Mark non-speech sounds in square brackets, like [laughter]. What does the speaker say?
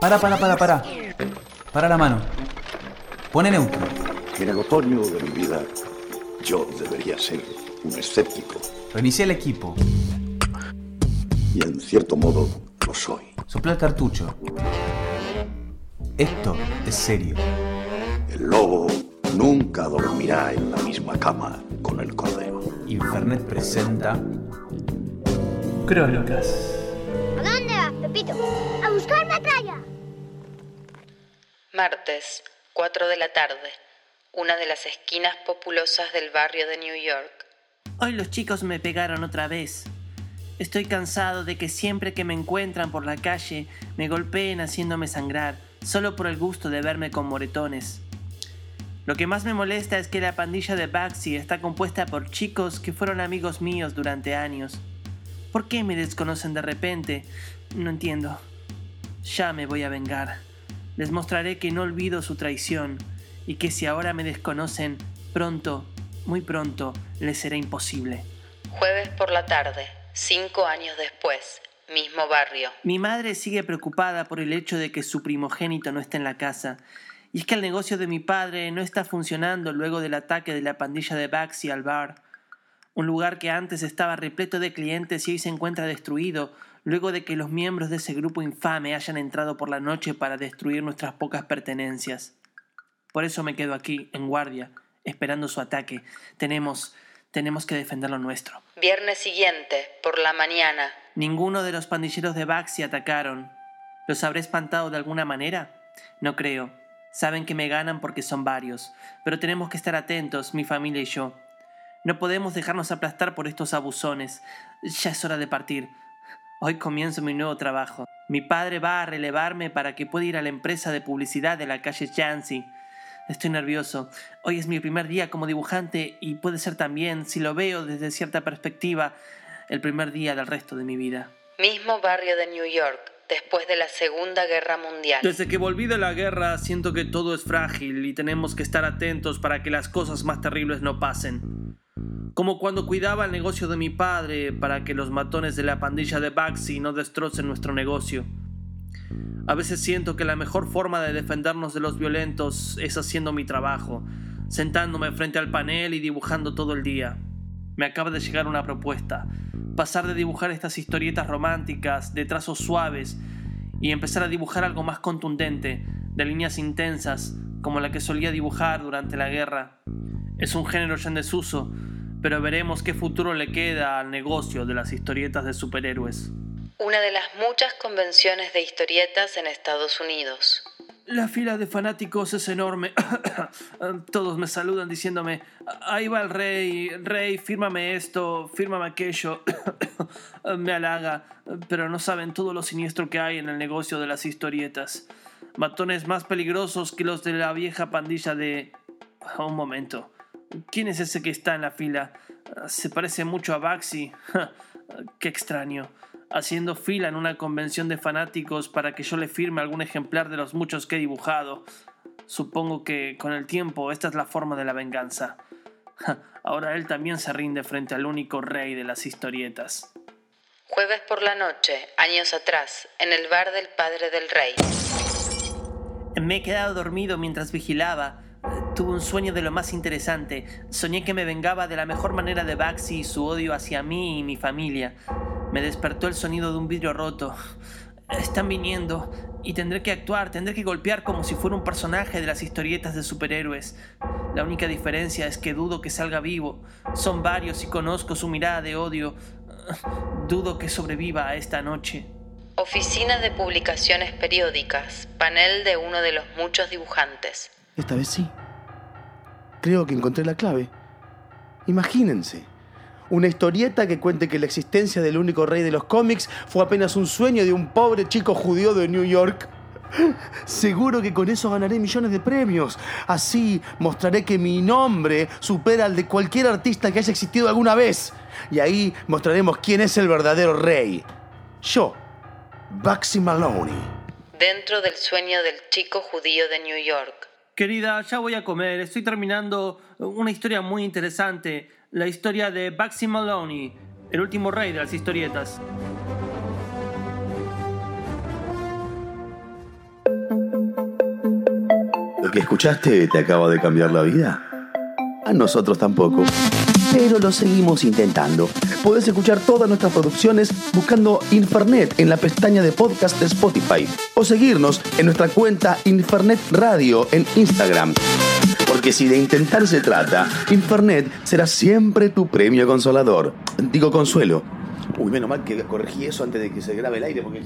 Para, para, para, para. Para la mano. Pone neutro. En el otoño de mi vida, yo debería ser un escéptico. Reinicia el equipo. Y en cierto modo, lo soy. Sopla el cartucho. Esto es serio. El lobo nunca dormirá en la misma cama con el cordero. Infernet presenta Crónicas. ¿A dónde vas, Pepito? A buscar metralla. Martes, 4 de la tarde. Una de las esquinas populosas del barrio de New York. Hoy los chicos me pegaron otra vez. Estoy cansado de que siempre que me encuentran por la calle me golpeen haciéndome sangrar, solo por el gusto de verme con moretones. Lo que más me molesta es que la pandilla de Baxi está compuesta por chicos que fueron amigos míos durante años. ¿Por qué me desconocen de repente? No entiendo. Ya me voy a vengar. Les mostraré que no olvido su traición y que si ahora me desconocen, pronto, muy pronto, les será imposible. Jueves por la tarde, cinco años después, mismo barrio. Mi madre sigue preocupada por el hecho de que su primogénito no esté en la casa. Y es que el negocio de mi padre no está funcionando luego del ataque de la pandilla de Baxi al bar. Un lugar que antes estaba repleto de clientes y hoy se encuentra destruido, luego de que los miembros de ese grupo infame hayan entrado por la noche para destruir nuestras pocas pertenencias. Por eso me quedo aquí, en guardia, esperando su ataque. Tenemos. tenemos que defender lo nuestro. Viernes siguiente, por la mañana. Ninguno de los pandilleros de Baxi atacaron. ¿Los habré espantado de alguna manera? No creo. Saben que me ganan porque son varios. Pero tenemos que estar atentos, mi familia y yo. No podemos dejarnos aplastar por estos abusones. Ya es hora de partir. Hoy comienzo mi nuevo trabajo. Mi padre va a relevarme para que pueda ir a la empresa de publicidad de la calle Jancy. Estoy nervioso. Hoy es mi primer día como dibujante y puede ser también, si lo veo desde cierta perspectiva, el primer día del resto de mi vida. Mismo barrio de New York, después de la Segunda Guerra Mundial. Desde que volví de la guerra siento que todo es frágil y tenemos que estar atentos para que las cosas más terribles no pasen. Como cuando cuidaba el negocio de mi padre para que los matones de la pandilla de Baxi no destrocen nuestro negocio. A veces siento que la mejor forma de defendernos de los violentos es haciendo mi trabajo, sentándome frente al panel y dibujando todo el día. Me acaba de llegar una propuesta, pasar de dibujar estas historietas románticas de trazos suaves y empezar a dibujar algo más contundente, de líneas intensas, como la que solía dibujar durante la guerra. Es un género ya en desuso, pero veremos qué futuro le queda al negocio de las historietas de superhéroes. Una de las muchas convenciones de historietas en Estados Unidos. La fila de fanáticos es enorme. [coughs] Todos me saludan diciéndome, ahí va el rey, rey, fírmame esto, fírmame aquello. [coughs] me halaga, pero no saben todo lo siniestro que hay en el negocio de las historietas. Matones más peligrosos que los de la vieja pandilla de... Un momento. ¿Quién es ese que está en la fila? Se parece mucho a Baxi. [laughs] Qué extraño haciendo fila en una convención de fanáticos para que yo le firme algún ejemplar de los muchos que he dibujado. Supongo que con el tiempo esta es la forma de la venganza. Ahora él también se rinde frente al único rey de las historietas. Jueves por la noche, años atrás, en el bar del padre del rey. Me he quedado dormido mientras vigilaba. Tuve un sueño de lo más interesante. Soñé que me vengaba de la mejor manera de Baxi y su odio hacia mí y mi familia. Me despertó el sonido de un vidrio roto. Están viniendo y tendré que actuar, tendré que golpear como si fuera un personaje de las historietas de superhéroes. La única diferencia es que dudo que salga vivo. Son varios y conozco su mirada de odio. Dudo que sobreviva a esta noche. Oficina de Publicaciones Periódicas, panel de uno de los muchos dibujantes. Esta vez sí. Creo que encontré la clave. Imagínense. Una historieta que cuente que la existencia del único rey de los cómics fue apenas un sueño de un pobre chico judío de New York. Seguro que con eso ganaré millones de premios. Así mostraré que mi nombre supera al de cualquier artista que haya existido alguna vez. Y ahí mostraremos quién es el verdadero rey. Yo, Baxi Maloney. Dentro del sueño del chico judío de New York. Querida, ya voy a comer. Estoy terminando una historia muy interesante. La historia de Baxi Maloney, el último rey de las historietas. Lo que escuchaste te acaba de cambiar la vida. A nosotros tampoco. Pero lo seguimos intentando. Podés escuchar todas nuestras producciones buscando Infernet en la pestaña de podcast de Spotify o seguirnos en nuestra cuenta Infernet Radio en Instagram. Porque si de intentar se trata, Infernet será siempre tu premio consolador. Digo consuelo. Uy, menos mal que corregí eso antes de que se grabe el aire porque.